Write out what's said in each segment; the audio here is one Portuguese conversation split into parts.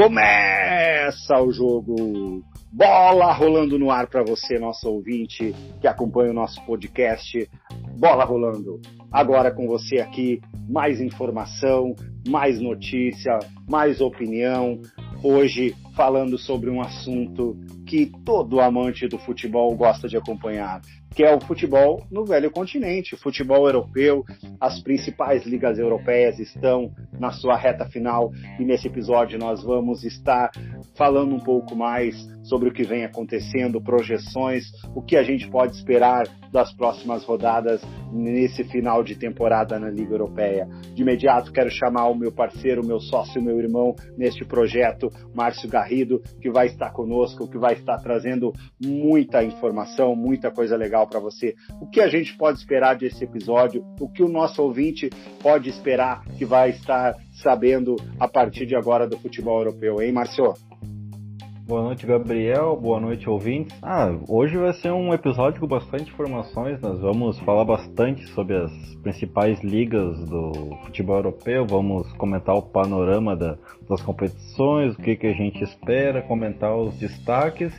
Começa o jogo! Bola rolando no ar para você, nosso ouvinte que acompanha o nosso podcast. Bola rolando. Agora com você aqui, mais informação, mais notícia, mais opinião. Hoje falando sobre um assunto que todo amante do futebol gosta de acompanhar, que é o futebol no velho continente, o futebol europeu. As principais ligas europeias estão na sua reta final e nesse episódio nós vamos estar falando um pouco mais sobre o que vem acontecendo, projeções, o que a gente pode esperar das próximas rodadas nesse final de temporada na Liga Europeia. De imediato quero chamar o meu parceiro, meu sócio, meu irmão neste projeto, Márcio Garrido, que vai estar conosco, que vai estar trazendo muita informação, muita coisa legal para você. O que a gente pode esperar desse episódio? O que o nosso ouvinte pode esperar que vai estar sabendo a partir de agora do futebol europeu, hein, Márcio? Boa noite, Gabriel. Boa noite, ouvintes. Ah, hoje vai ser um episódio com bastante informações. Nós vamos falar bastante sobre as principais ligas do futebol europeu. Vamos comentar o panorama da, das competições, o que, que a gente espera, comentar os destaques.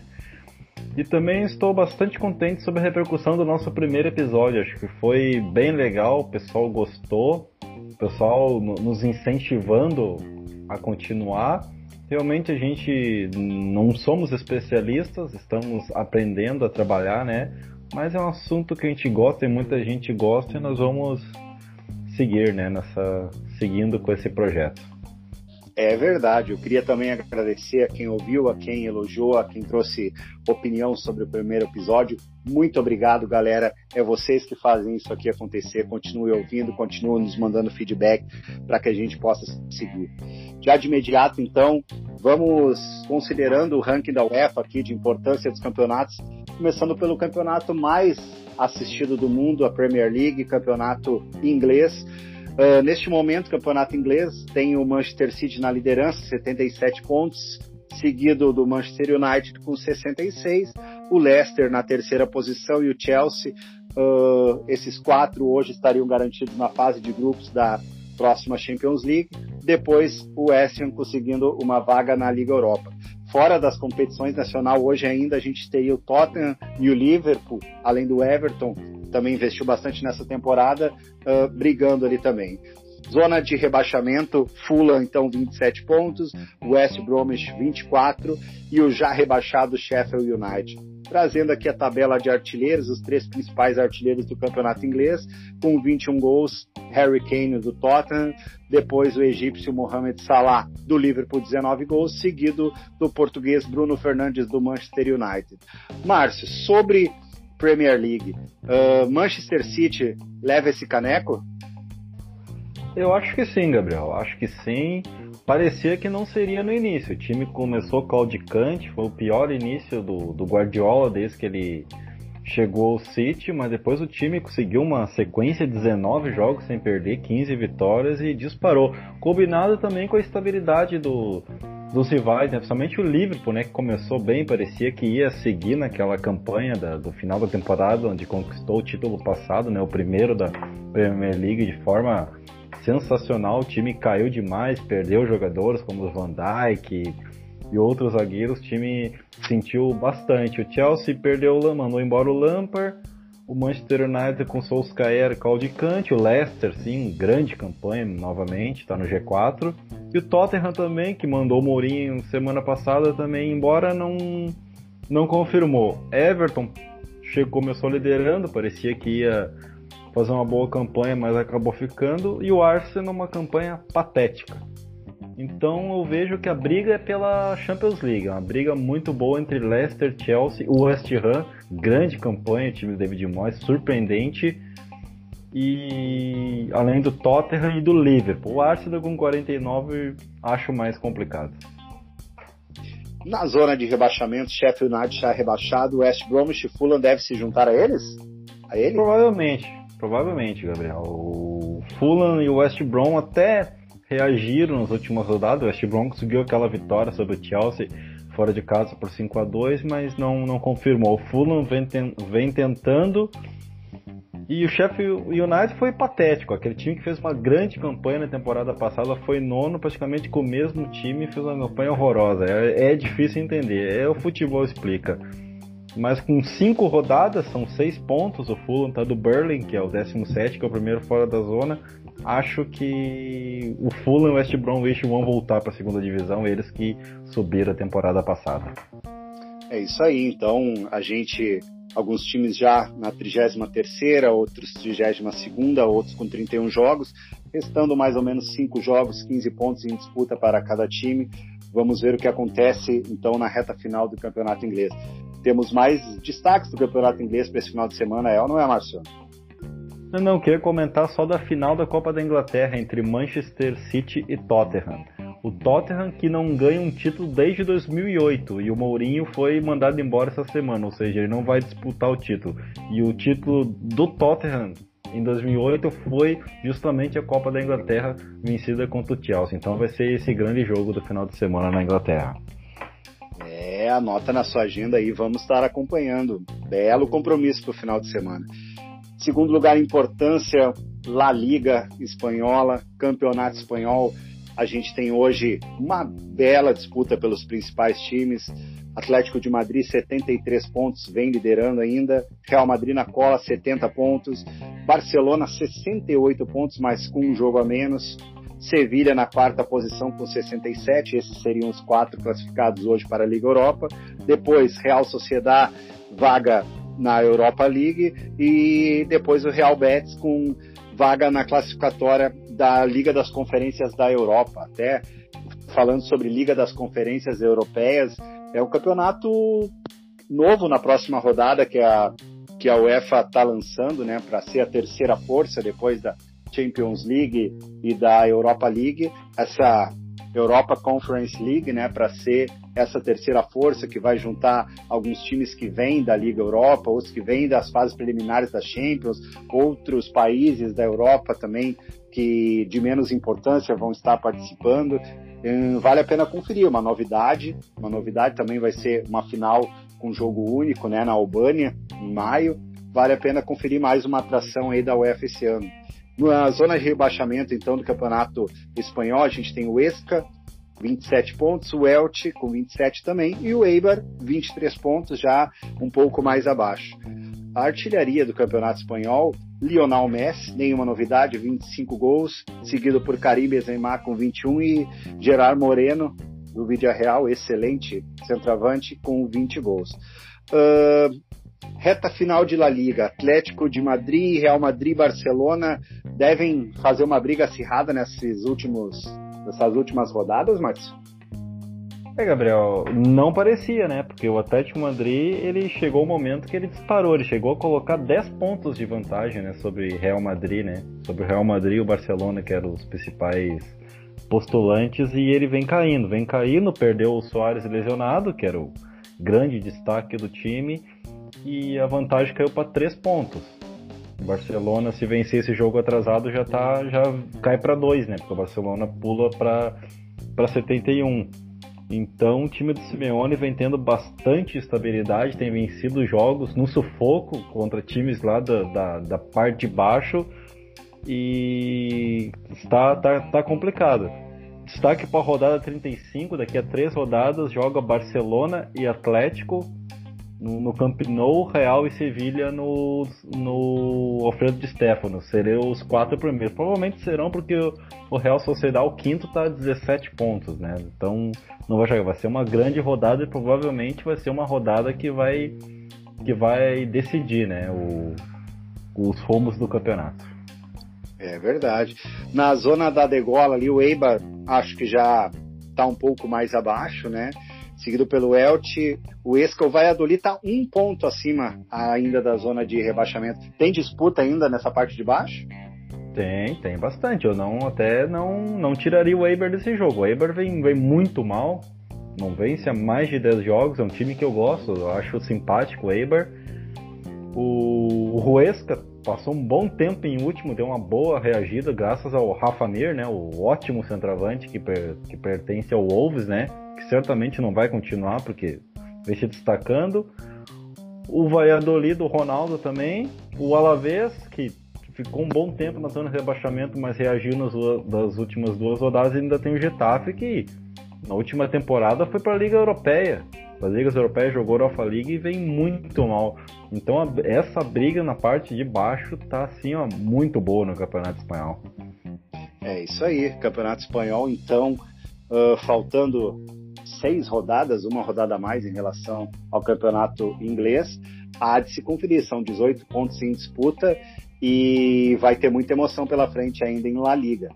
E também estou bastante contente sobre a repercussão do nosso primeiro episódio. Acho que foi bem legal, o pessoal gostou, o pessoal nos incentivando a continuar realmente a gente não somos especialistas, estamos aprendendo a trabalhar, né? Mas é um assunto que a gente gosta e muita gente gosta e nós vamos seguir, né, nessa seguindo com esse projeto. É verdade. Eu queria também agradecer a quem ouviu, a quem elogiou, a quem trouxe opinião sobre o primeiro episódio. Muito obrigado, galera. É vocês que fazem isso aqui acontecer. Continue ouvindo, continue nos mandando feedback para que a gente possa seguir. Já de imediato, então, vamos considerando o ranking da UEFA aqui de importância dos campeonatos, começando pelo campeonato mais assistido do mundo, a Premier League, campeonato inglês. Uh, neste momento, o campeonato inglês tem o Manchester City na liderança, 77 pontos, seguido do Manchester United com 66, o Leicester na terceira posição e o Chelsea. Uh, esses quatro hoje estariam garantidos na fase de grupos da próxima Champions League. Depois, o West Ham conseguindo uma vaga na Liga Europa. Fora das competições nacional, hoje ainda a gente tem o Tottenham e o Liverpool, além do Everton, também investiu bastante nessa temporada, uh, brigando ali também. Zona de rebaixamento, Fulham então 27 pontos, West Bromwich 24 e o já rebaixado Sheffield United. Trazendo aqui a tabela de artilheiros, os três principais artilheiros do campeonato inglês, com 21 gols, Harry Kane do Tottenham, depois o egípcio Mohamed Salah do Liverpool 19 gols, seguido do português Bruno Fernandes do Manchester United. Márcio, sobre Premier League. Uh, Manchester City leva esse caneco? Eu acho que sim, Gabriel. Acho que sim. Parecia que não seria no início. O time começou claudicante, foi o pior início do, do Guardiola desde que ele chegou ao City, mas depois o time conseguiu uma sequência de 19 jogos sem perder, 15 vitórias e disparou. Combinado também com a estabilidade do, dos rivais, né? principalmente o Liverpool, né, que começou bem, parecia que ia seguir naquela campanha da, do final da temporada, onde conquistou o título passado, né, o primeiro da Premier League de forma sensacional. O time caiu demais, perdeu jogadores como o Van Dijk e outros zagueiros. O time sentiu bastante. O Chelsea perdeu, mandou embora o Lampard o Manchester United com Solskjaer caudicante, o Leicester, sim, grande campanha novamente, está no G4. E o Tottenham também, que mandou o Mourinho semana passada também, embora não, não confirmou. Everton chegou, começou liderando, parecia que ia fazer uma boa campanha, mas acabou ficando. E o Arsenal uma campanha patética. Então eu vejo que a briga é pela Champions League, uma briga muito boa entre Leicester, Chelsea, o West Ham, grande campanha, time do David Moyes, surpreendente. E além do Tottenham e do Liverpool, o Arsenal com 49 acho mais complicado. Na zona de rebaixamento, Sheffield United está rebaixado, West Bromwich e Fulham deve se juntar a eles? A ele? Provavelmente, provavelmente, Gabriel. O Fulham e o West Brom até reagiram nas últimas rodadas. O West Brom conseguiu aquela vitória sobre o Chelsea fora de casa por 5 a 2 mas não, não confirmou. O Fulham vem, ten, vem tentando E o Sheffield United foi patético. Aquele time que fez uma grande campanha na temporada passada foi nono, praticamente com o mesmo time, fez uma campanha horrorosa. É, é difícil entender. É o futebol explica. Mas com cinco rodadas, são seis pontos. O Fulham tá do Berlin, que é o 17, que é o primeiro fora da zona. Acho que o Fulham e o West Bromwich vão voltar para a segunda divisão, eles que subiram a temporada passada. É isso aí. Então a gente alguns times já na 33ª, outros 32ª, outros com 31 jogos, restando mais ou menos 5 jogos, 15 pontos em disputa para cada time. Vamos ver o que acontece então na reta final do campeonato inglês. Temos mais destaques do campeonato inglês para esse final de semana, é ou não é, Marcio? Não, não, queria comentar só da final da Copa da Inglaterra entre Manchester City e Tottenham. O Tottenham que não ganha um título desde 2008 e o Mourinho foi mandado embora essa semana, ou seja, ele não vai disputar o título. E o título do Tottenham em 2008 foi justamente a Copa da Inglaterra vencida contra o Chelsea. Então vai ser esse grande jogo do final de semana na Inglaterra. É, anota na sua agenda aí, vamos estar acompanhando. Belo compromisso para o final de semana. Segundo lugar, importância, La Liga Espanhola, Campeonato Espanhol a gente tem hoje uma bela disputa pelos principais times. Atlético de Madrid, 73 pontos, vem liderando ainda. Real Madrid na cola, 70 pontos. Barcelona, 68 pontos, mas com um jogo a menos. Sevilha na quarta posição com 67. Esses seriam os quatro classificados hoje para a Liga Europa. Depois, Real Sociedad, vaga na Europa League. E depois o Real Betis com vaga na classificatória da Liga das Conferências da Europa. Até falando sobre Liga das Conferências Europeias, é um campeonato novo na próxima rodada que a, que a UEFA está lançando, né, para ser a terceira força depois da Champions League e da Europa League. Essa Europa Conference League, né, para ser essa terceira força que vai juntar alguns times que vêm da Liga Europa, outros que vêm das fases preliminares da Champions, outros países da Europa também que de menos importância vão estar participando. Hum, vale a pena conferir, uma novidade, uma novidade também vai ser uma final com jogo único, né, na Albânia, em maio. Vale a pena conferir mais uma atração aí da UEFA esse ano. Na zona de rebaixamento, então, do campeonato espanhol, a gente tem o Esca, 27 pontos, o Elche com 27 também, e o Eibar, 23 pontos, já um pouco mais abaixo. A artilharia do campeonato espanhol, Lionel Messi, nenhuma novidade, 25 gols, seguido por Karim Benzema com 21 e Gerard Moreno, do Vídeo Real, excelente centroavante, com 20 gols. Uh, reta final de La Liga, Atlético de Madrid, Real Madrid, Barcelona devem fazer uma briga acirrada nesses últimos nessas últimas rodadas, Márcio? É, Gabriel, não parecia, né? Porque o Atlético Madrid, ele chegou o momento que ele disparou, ele chegou a colocar 10 pontos de vantagem, né, sobre Real Madrid, né? Sobre o Real Madrid e o Barcelona, que eram os principais postulantes, e ele vem caindo, vem caindo, perdeu o Soares lesionado, que era o grande destaque do time, e a vantagem caiu para 3 pontos. O Barcelona, se vencer esse jogo atrasado, já tá, já cai para 2, né? Porque o Barcelona pula para 71. Então o time do Simeone vem tendo bastante estabilidade, tem vencido jogos no sufoco contra times lá da, da, da parte de baixo e está tá, tá complicado. Destaque para a rodada 35, daqui a três rodadas joga Barcelona e Atlético no, no Camp Nou, Real e Sevilha no, no Alfredo de Stefano. Seriam os quatro primeiros. Provavelmente serão porque o, o Real Sociedade, o quinto, está a 17 pontos, né? Então não vai jogar. Vai ser uma grande rodada e provavelmente vai ser uma rodada que vai, que vai decidir, né? O, os rumos do campeonato. É verdade. Na zona da degola ali, o Eibar acho que já está um pouco mais abaixo, né? Seguido pelo Elche. O Esca, o Valladolid está um ponto acima ainda da zona de rebaixamento. Tem disputa ainda nessa parte de baixo? Tem, tem bastante. Eu não até não, não tiraria o Eibar desse jogo. O Eibar vem, vem muito mal, não vence há mais de 10 jogos. É um time que eu gosto, eu acho simpático o Eibar. O, o Ruesca passou um bom tempo em último, deu uma boa reagida graças ao Rafa Mir, né, o ótimo centroavante que, per, que pertence ao Wolves, né, que certamente não vai continuar porque vem se destacando. o Valladolid do Ronaldo também, o Alavés, que ficou um bom tempo na zona de rebaixamento, mas reagiu nas das últimas duas rodadas, e ainda tem o Getafe, que na última temporada foi para a Liga Europeia. As ligas europeias jogou Europa League e vem muito mal. Então a, essa briga na parte de baixo tá assim, ó, muito boa no Campeonato Espanhol. É isso aí, Campeonato Espanhol, então, uh, faltando seis rodadas, uma rodada a mais em relação ao campeonato inglês, há de se conferir. São 18 pontos em disputa e vai ter muita emoção pela frente ainda em La Liga.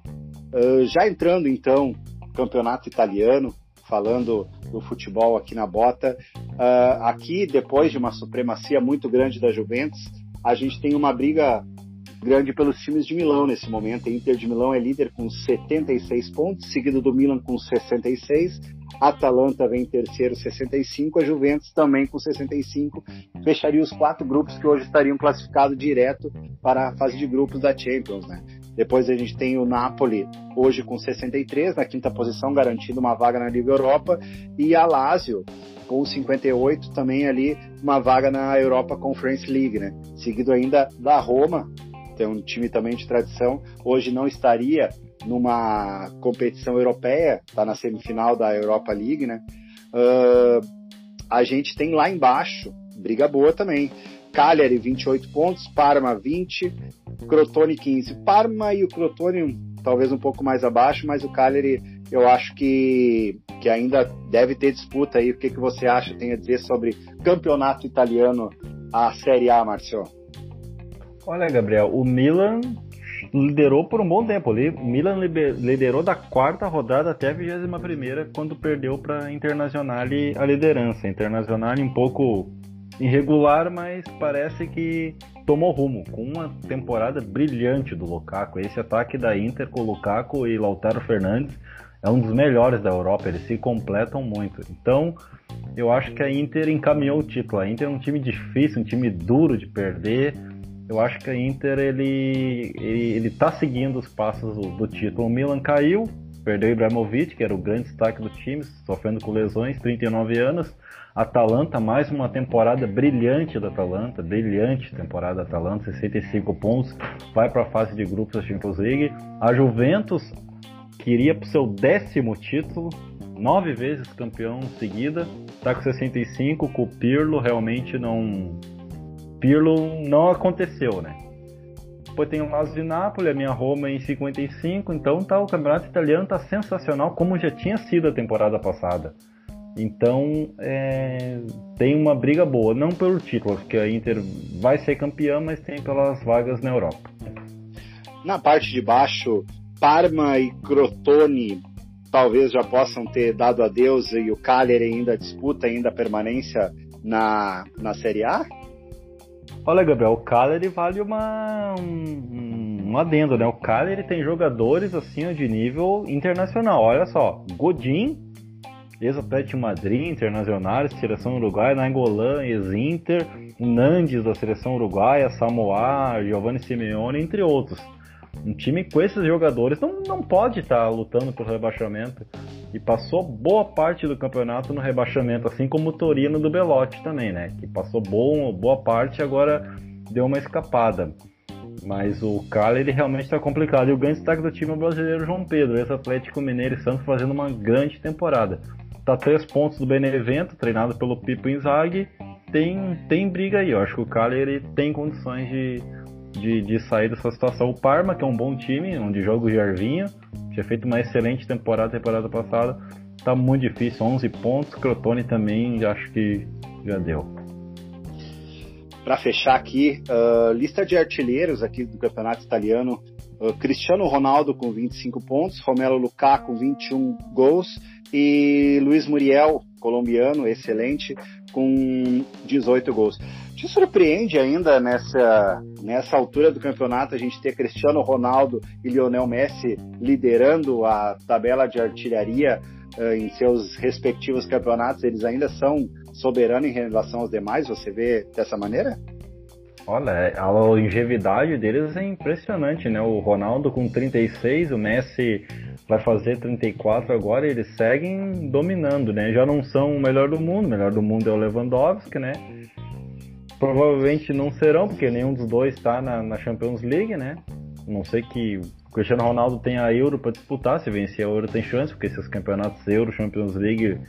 Uh, já entrando então campeonato italiano, falando do futebol aqui na bota, uh, aqui depois de uma supremacia muito grande da Juventus, a gente tem uma briga grande pelos times de Milão nesse momento. A Inter de Milão é líder com 76 pontos, seguido do Milan com 66 Atalanta vem em terceiro, 65. A Juventus também com 65. Fecharia os quatro grupos que hoje estariam classificados direto para a fase de grupos da Champions, né? Depois a gente tem o Napoli, hoje com 63, na quinta posição, garantindo uma vaga na Liga Europa. E a Lazio, com 58, também ali uma vaga na Europa Conference League, né? Seguido ainda da Roma, tem um time também de tradição, hoje não estaria numa competição europeia, está na semifinal da Europa League, né? Uh, a gente tem lá embaixo, briga boa também. Cagliari 28 pontos, Parma 20, Crotone 15. Parma e o Crotone talvez um pouco mais abaixo, mas o Cagliari eu acho que, que ainda deve ter disputa aí. O que, que você acha, tem a dizer sobre campeonato italiano, a Série A, Marcio? Olha, Gabriel, o Milan liderou por um bom tempo. O Milan liderou da quarta rodada até a 21 primeira, quando perdeu para Internacional a liderança. Internacional um pouco irregular, mas parece que tomou rumo, com uma temporada brilhante do Lukaku. Esse ataque da Inter com o Lukaku e Lautaro Fernandes é um dos melhores da Europa, eles se completam muito. Então, eu acho que a Inter encaminhou o título. A Inter é um time difícil, um time duro de perder eu acho que a Inter ele, ele, ele tá seguindo os passos do, do título. O Milan caiu, perdeu Ibrahimovic, que era o grande destaque do time, sofrendo com lesões, 39 anos. Atalanta, mais uma temporada brilhante da Atalanta, brilhante temporada da Atalanta, 65 pontos, vai para a fase de grupos da Champions League. A Juventus queria para o seu décimo título, nove vezes campeão seguida, está com 65, com o Pirlo realmente não Pirlo não aconteceu, né? Depois tem o Lazio de Nápoles, a minha Roma em 55, então tá, o campeonato italiano tá sensacional, como já tinha sido a temporada passada. Então é, tem uma briga boa, não pelo título, porque a Inter vai ser campeã, mas tem pelas vagas na Europa. Na parte de baixo, Parma e Crotone talvez já possam ter dado adeus e o Cagliari ainda disputa ainda a permanência na, na Série A? Olha, Gabriel, o Cagliari vale uma, um, um adendo, né? O Cagliari tem jogadores assim de nível internacional. Olha só, Godin, ex-Atlético Madrid, Internacional, seleção uruguaia, Nangolan, ex-Inter, Nandes da seleção uruguaia, Samoa, Giovanni Simeone, entre outros. Um time com esses jogadores não, não pode estar lutando pelo rebaixamento e passou boa parte do campeonato no rebaixamento, assim como o Torino do Belotti também, né? Que passou bom, boa parte e agora deu uma escapada. Mas o Cala ele realmente está complicado. E o grande destaque do time é o brasileiro João Pedro, ex-Atlético Mineiro e Santos fazendo uma grande temporada. Tá três pontos do Benevento, treinado pelo Pipo Inzaghi. Tem, tem briga aí, eu acho que o ele tem condições de, de, de sair dessa situação. O Parma, que é um bom time, onde joga o Jarvinho, tinha feito uma excelente temporada, temporada passada. Tá muito difícil, 11 pontos. Crotone também, acho que já deu. Para fechar aqui, uh, lista de artilheiros aqui do campeonato italiano. Uh, Cristiano Ronaldo com 25 pontos, Romelo Lukaku com 21 gols e Luiz Muriel, colombiano, excelente, com 18 gols. Te surpreende ainda nessa, nessa altura do campeonato a gente ter Cristiano Ronaldo e Lionel Messi liderando a tabela de artilharia uh, em seus respectivos campeonatos? Eles ainda são soberanos em relação aos demais? Você vê dessa maneira? Olha, a longevidade deles é impressionante, né? O Ronaldo com 36, o Messi vai fazer 34 agora, eles seguem dominando, né? Já não são o melhor do mundo, o melhor do mundo é o Lewandowski, né? provavelmente não serão, porque nenhum dos dois está na, na, Champions League, né? Não sei que o Cristiano Ronaldo tem a Euro para disputar, se vencer a Euro tem chance, porque esses campeonatos Euro, Champions League,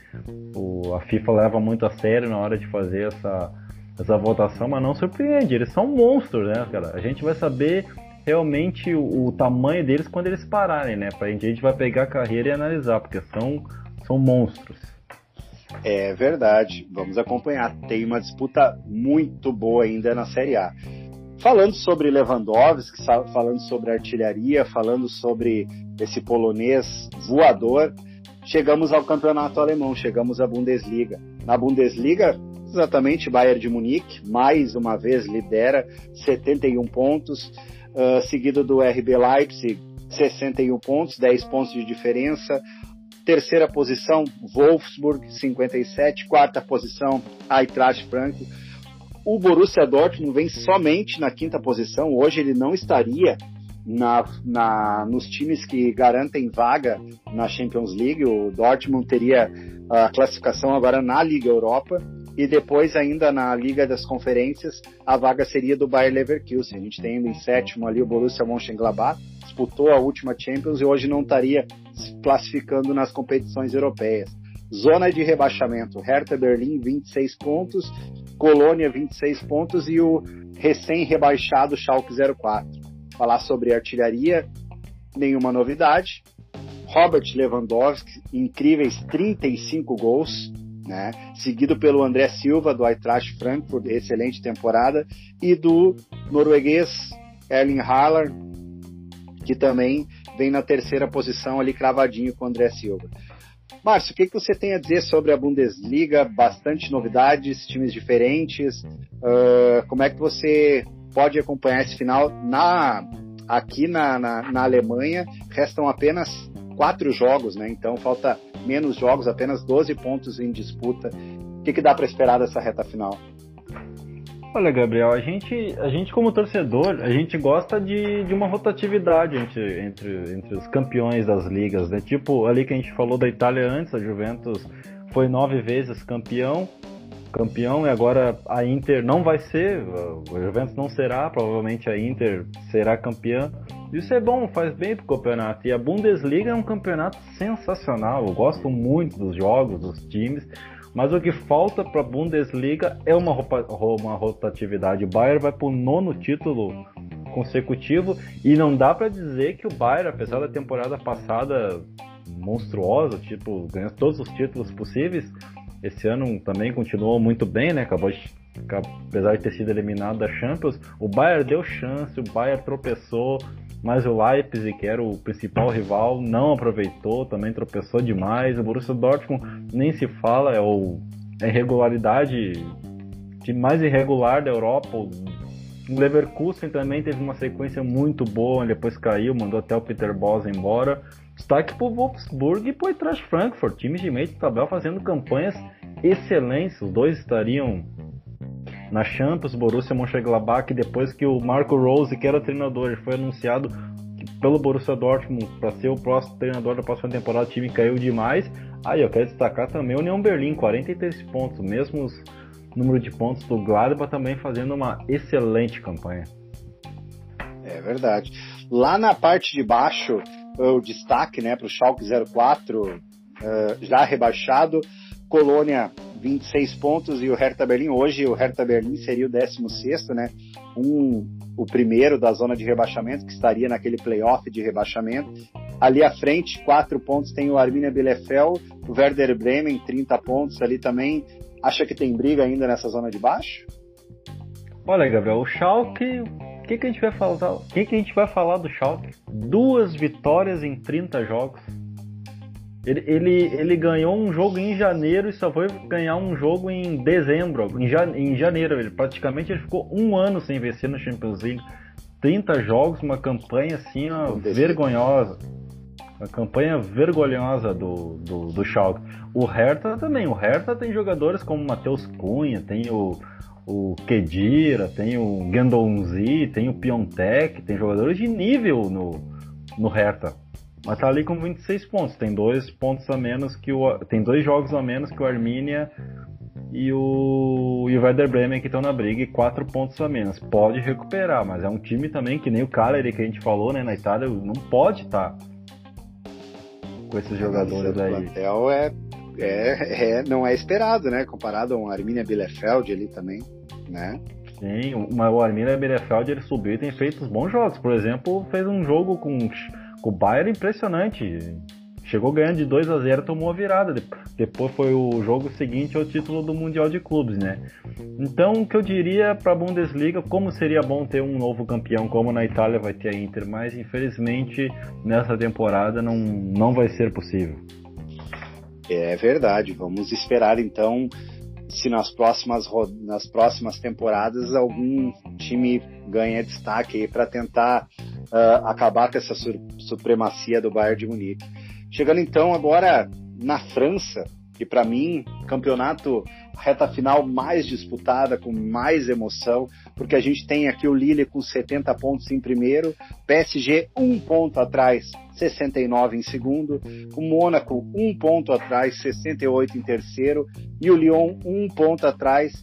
o, a FIFA leva muito a sério na hora de fazer essa, essa votação, mas não surpreende, eles são monstros, né, cara? A gente vai saber realmente o, o tamanho deles quando eles pararem, né? Pra gente, a gente vai pegar a carreira e analisar, porque são, são monstros. É verdade, vamos acompanhar. Tem uma disputa muito boa ainda na Série A. Falando sobre Lewandowski, falando sobre artilharia, falando sobre esse polonês voador, chegamos ao campeonato alemão, chegamos à Bundesliga. Na Bundesliga, exatamente, Bayern de Munique, mais uma vez lidera, 71 pontos, uh, seguido do RB Leipzig, 61 pontos, 10 pontos de diferença. Terceira posição, Wolfsburg, 57. Quarta posição, Eintracht Frankfurt. O Borussia Dortmund vem somente na quinta posição. Hoje ele não estaria na, na, nos times que garantem vaga na Champions League. O Dortmund teria a classificação agora na Liga Europa e depois ainda na Liga das Conferências a vaga seria do Bayer Leverkusen. A gente tem ainda em sétimo ali o Borussia Mönchengladbach, disputou a última Champions e hoje não estaria se classificando nas competições europeias. Zona de rebaixamento, Hertha Berlim 26 pontos, Colônia 26 pontos e o recém-rebaixado Schalke 04. Falar sobre artilharia, nenhuma novidade. Robert Lewandowski, incríveis 35 gols, né? Seguido pelo André Silva do Eintracht Frankfurt, excelente temporada, e do norueguês Erling Haaland, que também vem na terceira posição ali cravadinho com o André Silva. Márcio, o que, que você tem a dizer sobre a Bundesliga? Bastante novidades, times diferentes. Uh, como é que você pode acompanhar esse final na, aqui na, na, na, Alemanha? Restam apenas quatro jogos, né? Então falta menos jogos, apenas 12 pontos em disputa. O que, que dá para esperar dessa reta final? Olha, Gabriel, a gente, a gente como torcedor, a gente gosta de, de uma rotatividade entre, entre, entre os campeões das ligas, né? Tipo, ali que a gente falou da Itália antes, a Juventus foi nove vezes campeão, campeão e agora a Inter não vai ser, a Juventus não será, provavelmente a Inter será campeã. Isso é bom, faz bem pro campeonato. E a Bundesliga é um campeonato sensacional. Eu gosto muito dos jogos, dos times. Mas o que falta para a Bundesliga é uma, uma rotatividade. O Bayern vai para o nono título consecutivo e não dá para dizer que o Bayern, apesar da temporada passada monstruosa, tipo, ganhou todos os títulos possíveis, esse ano também continuou muito bem, né? Acabou de, apesar de ter sido eliminado da Champions, o Bayern deu chance, o Bayern tropeçou, mas o Leipzig, que era o principal rival, não aproveitou, também tropeçou demais. O Borussia Dortmund nem se fala, é o é irregularidade de mais irregular da Europa. O Leverkusen também teve uma sequência muito boa, depois caiu, mandou até o Peter Bosz embora. Destaque pro Wolfsburg e pro Eintracht Frankfurt, times de meio de tabela fazendo campanhas excelentes. Os dois estariam na Champions, Borussia Mönchengladbach, depois que o Marco Rose, que era treinador, foi anunciado pelo Borussia Dortmund para ser o próximo treinador da próxima temporada, o time caiu demais. Aí eu quero destacar também o União Berlim, 43 pontos, mesmo número de pontos do Gladbach também fazendo uma excelente campanha. É verdade. Lá na parte de baixo, o destaque né, para o Schalke 04, uh, já rebaixado, Colônia 26 pontos e o Hertha Berlim hoje o Hertha Berlim seria o 16 né? Um, o primeiro da zona de rebaixamento que estaria naquele playoff de rebaixamento. Ali à frente, quatro pontos tem o Arminia Bielefeld, o Werder Bremen 30 pontos ali também. Acha que tem briga ainda nessa zona de baixo? Olha, Gabriel, o Schalke, que, que a gente vai falar? O que, que a gente vai falar do Schalke? Duas vitórias em 30 jogos ele, ele, ele ganhou um jogo em janeiro e só foi ganhar um jogo em dezembro, em, ja, em janeiro. Ele praticamente ele ficou um ano sem vencer no Champions League. 30 jogos, uma campanha assim, ó, vergonhosa. Uma campanha vergonhosa do, do, do Schalke. O Hertha também. O Hertha tem jogadores como Matheus Cunha, tem o, o Kedira, tem o Gendonzi, tem o Piontek, tem jogadores de nível no, no Hertha. Mas tá ali com 26 pontos. Tem dois pontos a menos que o. Tem dois jogos a menos que o Arminia e o, e o Werder Bremen que estão na briga e quatro pontos a menos. Pode recuperar, mas é um time também que nem o Cagliari que a gente falou, né, na Itália, não pode estar tá com esses jogadores aí. O plantel é, é, é, não é esperado, né, comparado a um Arminia Bielefeld ali também, né? Sim, o Arminia Bielefeld ele subiu e tem feito bons jogos. Por exemplo, fez um jogo com, com o Bayern impressionante Chegou ganhando de 2 a 0 tomou a virada. Depois foi o jogo seguinte ao título do Mundial de Clubes, né? Então, o que eu diria para a Bundesliga, como seria bom ter um novo campeão, como na Itália vai ter a Inter, mas infelizmente nessa temporada não, não vai ser possível. É verdade. Vamos esperar então se nas próximas, nas próximas temporadas algum time ganha destaque para tentar uh, acabar com essa supremacia do Bayern de Munique. Chegando então agora na França, que para mim, campeonato reta final mais disputada, com mais emoção, porque a gente tem aqui o Lille com 70 pontos em primeiro, PSG um ponto atrás, 69 em segundo, o Mônaco um ponto atrás, 68 em terceiro, e o Lyon um ponto atrás,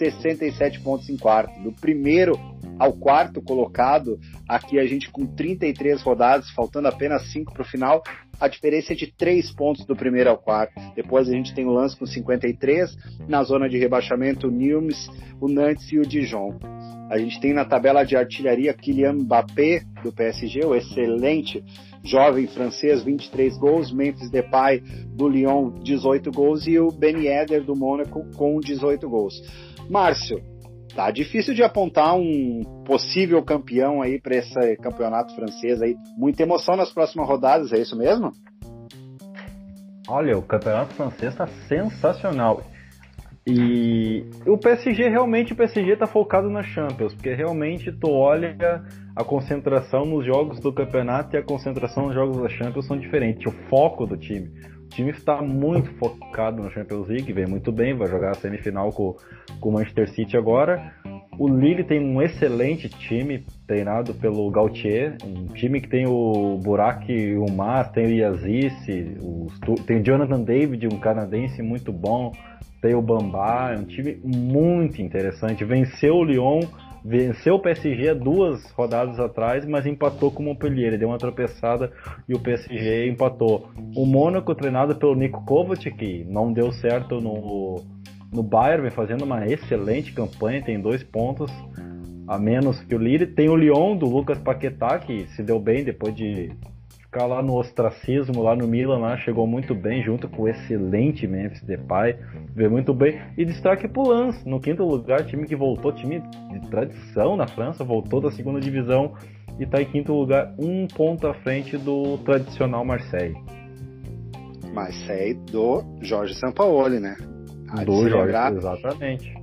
67 pontos em quarto. Do primeiro ao quarto colocado, aqui a gente com 33 rodadas, faltando apenas 5 para o final, a diferença é de 3 pontos do primeiro ao quarto. Depois a gente tem o Lance com 53, na zona de rebaixamento o Nîmes, o Nantes e o Dijon. A gente tem na tabela de artilharia Kylian Mbappé, do PSG, o excelente jovem francês, 23 gols, Memphis Depay, do Lyon, 18 gols, e o Ben Yedder, do Mônaco, com 18 gols. Márcio, tá difícil de apontar um possível campeão aí para esse campeonato francês aí. Muita emoção nas próximas rodadas, é isso mesmo? Olha, o campeonato francês está sensacional. E o PSG realmente o PSG está focado na Champions, porque realmente tu olha a concentração nos jogos do campeonato e a concentração nos jogos da Champions são diferentes. O foco do time time está muito focado no Champions League, vem muito bem, vai jogar a semifinal com, com o Manchester City agora. O Lille tem um excelente time, treinado pelo Gautier, um time que tem o Burak Umar, tem o Yazisi, tem o Jonathan David, um canadense muito bom, tem o Bambá, é um time muito interessante. Venceu o Lyon venceu o PSG duas rodadas atrás, mas empatou com o Montpellier. Ele deu uma tropeçada e o PSG empatou. O Mônaco, treinado pelo Nico Kovac, que não deu certo no, no Bayern, vem fazendo uma excelente campanha, tem dois pontos a menos que o Lille. Tem o Lyon, do Lucas Paquetá, que se deu bem depois de ficar lá no ostracismo, lá no Milan, lá, chegou muito bem, junto com o excelente Memphis Depay, veio muito bem. E destaque pro Lance, no quinto lugar, time que voltou, time de tradição na França, voltou da segunda divisão e está em quinto lugar, um ponto à frente do tradicional Marseille. Marseille do Jorge Sampaoli, né? do Jorge, exatamente.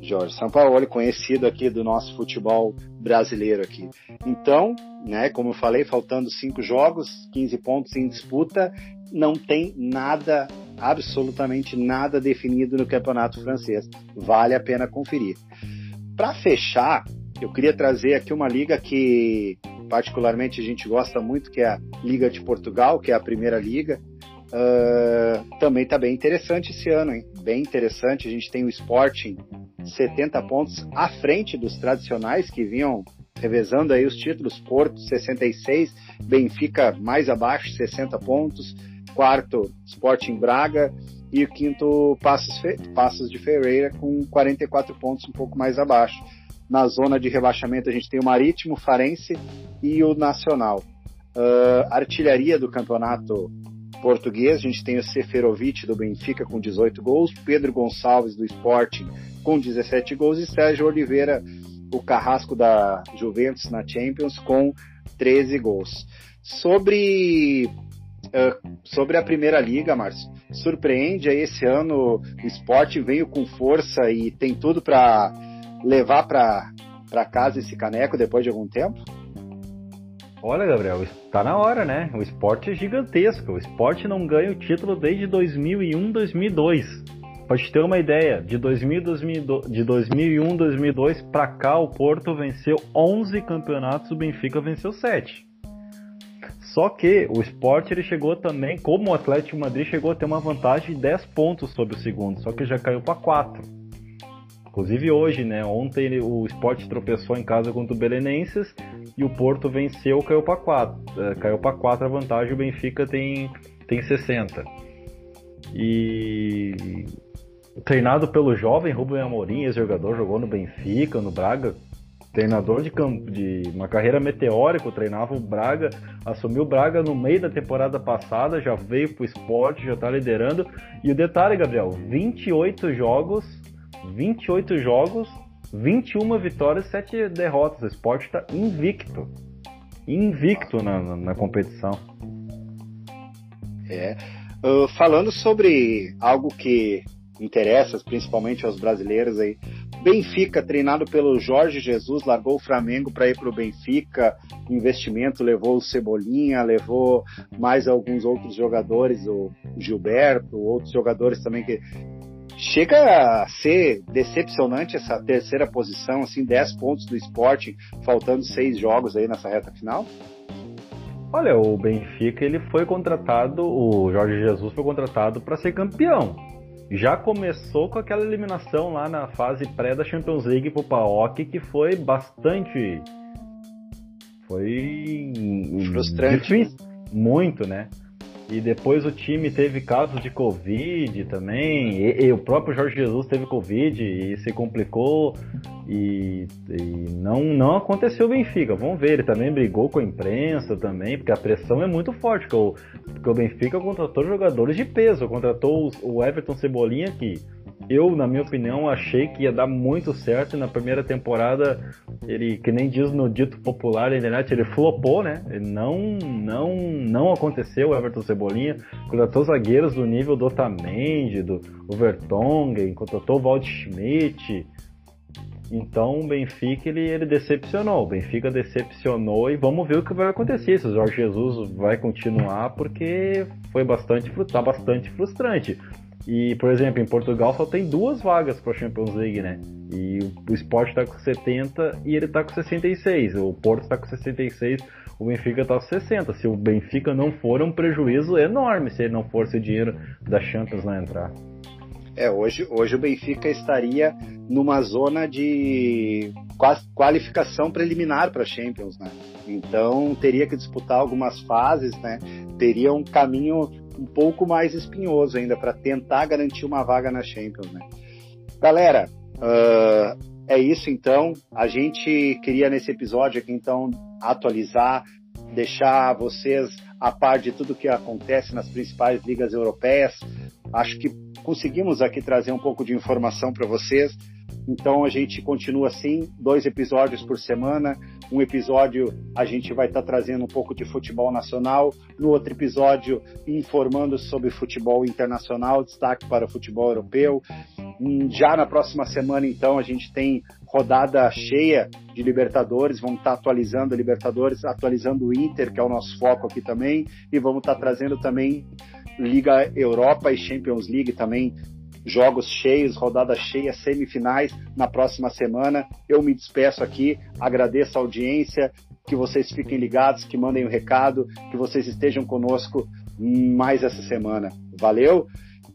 Jorge Sampaoli, conhecido aqui do nosso futebol brasileiro aqui. Então, né, como eu falei, faltando cinco jogos, 15 pontos em disputa, não tem nada, absolutamente nada definido no campeonato francês. Vale a pena conferir. Para fechar, eu queria trazer aqui uma liga que particularmente a gente gosta muito, que é a Liga de Portugal, que é a primeira liga. Uh, também está bem interessante esse ano, hein? Bem interessante. A gente tem o Sporting 70 pontos à frente dos tradicionais que vinham revezando aí os títulos. Porto 66, Benfica mais abaixo 60 pontos, quarto Sporting Braga e o quinto Passos, Fe... Passos de Ferreira com 44 pontos um pouco mais abaixo. Na zona de rebaixamento a gente tem o Marítimo, Farense e o Nacional. Uh, artilharia do campeonato português, a gente tem o Seferovic do Benfica com 18 gols, Pedro Gonçalves do Sporting com 17 gols e Sérgio Oliveira, o carrasco da Juventus na Champions, com 13 gols. Sobre, uh, sobre a Primeira Liga, Márcio, surpreende aí esse ano o esporte veio com força e tem tudo para levar para casa esse caneco depois de algum tempo? Olha, Gabriel, está na hora, né? O esporte é gigantesco. O esporte não ganha o título desde 2001, 2002. Pode ter uma ideia, de, 2000, 2002, de 2001, 2002 para cá, o Porto venceu 11 campeonatos, o Benfica venceu 7. Só que o Sport ele chegou também, como o Atlético Madrid, chegou a ter uma vantagem de 10 pontos sobre o segundo, só que já caiu para 4. Inclusive hoje, né? Ontem o Sport tropeçou em casa contra o Belenenses e o Porto venceu, caiu para 4. É, caiu para 4 a vantagem, o Benfica tem, tem 60. E treinado pelo jovem Rubem Amorim, ex-jogador, jogou no Benfica, no Braga, treinador de, campo, de uma carreira meteórica, treinava o Braga, assumiu o Braga no meio da temporada passada, já veio pro esporte, já tá liderando. E o detalhe, Gabriel, 28 jogos, 28 jogos, 21 vitórias, 7 derrotas. O esporte tá invicto. Invicto na, na, na competição. É. Uh, falando sobre algo que interessa principalmente aos brasileiros aí, Benfica, treinado pelo Jorge Jesus, largou o Flamengo para ir para o Benfica. Investimento levou o Cebolinha, levou mais alguns outros jogadores, o Gilberto, outros jogadores também que chega a ser decepcionante essa terceira posição, assim, 10 pontos do esporte, faltando seis jogos aí nessa reta final. Olha, o Benfica ele foi contratado, o Jorge Jesus foi contratado para ser campeão já começou com aquela eliminação lá na fase pré da Champions League pro PAOK, que foi bastante. Foi. Frustrante. Difícil, muito, né? E depois o time teve casos de Covid também. E, e, o próprio Jorge Jesus teve Covid e se complicou. E, e, não, não aconteceu o Benfica. Vamos ver, ele também brigou com a imprensa também, porque a pressão é muito forte. Porque o, porque o Benfica contratou jogadores de peso. Contratou o Everton Cebolinha, que eu, na minha opinião, achei que ia dar muito certo. Na primeira temporada, ele, que nem diz no dito popular da internet, ele flopou, né? Ele não, não, não aconteceu o Everton Cebolinha. Contratou zagueiros do nível do Otamendi, do Vertonghen, contratou o Waldschmidt. Então o Benfica ele, ele decepcionou. O Benfica decepcionou e vamos ver o que vai acontecer. Se o Jorge Jesus vai continuar, porque foi bastante, tá bastante frustrante. E, por exemplo, em Portugal só tem duas vagas para a Champions League, né? E o Sport está com 70 e ele está com 66. O Porto está com 66, o Benfica está com 60. Se o Benfica não for, é um prejuízo enorme se ele não for esse dinheiro da Champions não entrar. É, hoje, hoje o Benfica estaria numa zona de qualificação preliminar para Champions, né? Então teria que disputar algumas fases, né? Teria um caminho um pouco mais espinhoso ainda para tentar garantir uma vaga na Champions, né? Galera, uh, é isso então. A gente queria nesse episódio aqui então atualizar, deixar vocês a par de tudo que acontece nas principais ligas europeias. Acho que conseguimos aqui trazer um pouco de informação para vocês. Então a gente continua assim, dois episódios por semana. Um episódio a gente vai estar tá trazendo um pouco de futebol nacional, no outro episódio informando sobre futebol internacional, destaque para o futebol europeu. Hum, já na próxima semana, então, a gente tem rodada cheia de Libertadores, vamos estar tá atualizando a Libertadores, atualizando o Inter, que é o nosso foco aqui também, e vamos estar tá trazendo também Liga Europa e Champions League também jogos cheios, rodada cheia, semifinais na próxima semana. Eu me despeço aqui, agradeço a audiência, que vocês fiquem ligados, que mandem o um recado, que vocês estejam conosco mais essa semana. Valeu?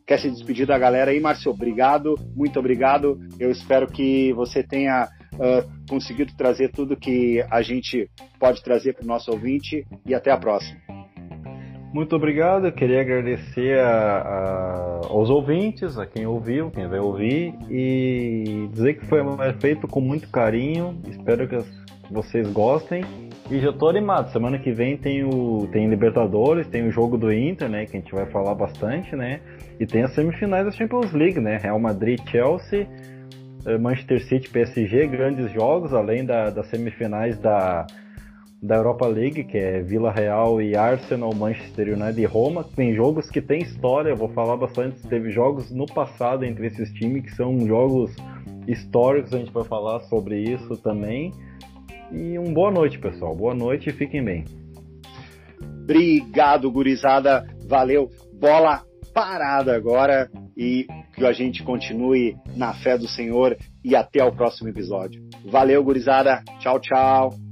Quer se despedir da galera aí, Márcio? Obrigado, muito obrigado. Eu espero que você tenha uh, conseguido trazer tudo que a gente pode trazer para o nosso ouvinte e até a próxima. Muito obrigado, eu queria agradecer a, a, aos ouvintes, a quem ouviu, quem vai ouvir, e dizer que foi feito com muito carinho, espero que vocês gostem. E já tô animado, semana que vem tem o tem Libertadores, tem o jogo do Inter, né, que a gente vai falar bastante, né? E tem as semifinais da Champions League, né? Real Madrid, Chelsea, eh, Manchester City, PSG, grandes jogos, além da, das semifinais da da Europa League, que é Vila Real e Arsenal, Manchester United e Roma. Tem jogos que tem história, eu vou falar bastante. Teve jogos no passado entre esses times que são jogos históricos, a gente vai falar sobre isso também. E um boa noite, pessoal. Boa noite e fiquem bem. Obrigado, gurizada. Valeu. Bola parada agora e que a gente continue na fé do Senhor e até o próximo episódio. Valeu, gurizada. Tchau, tchau.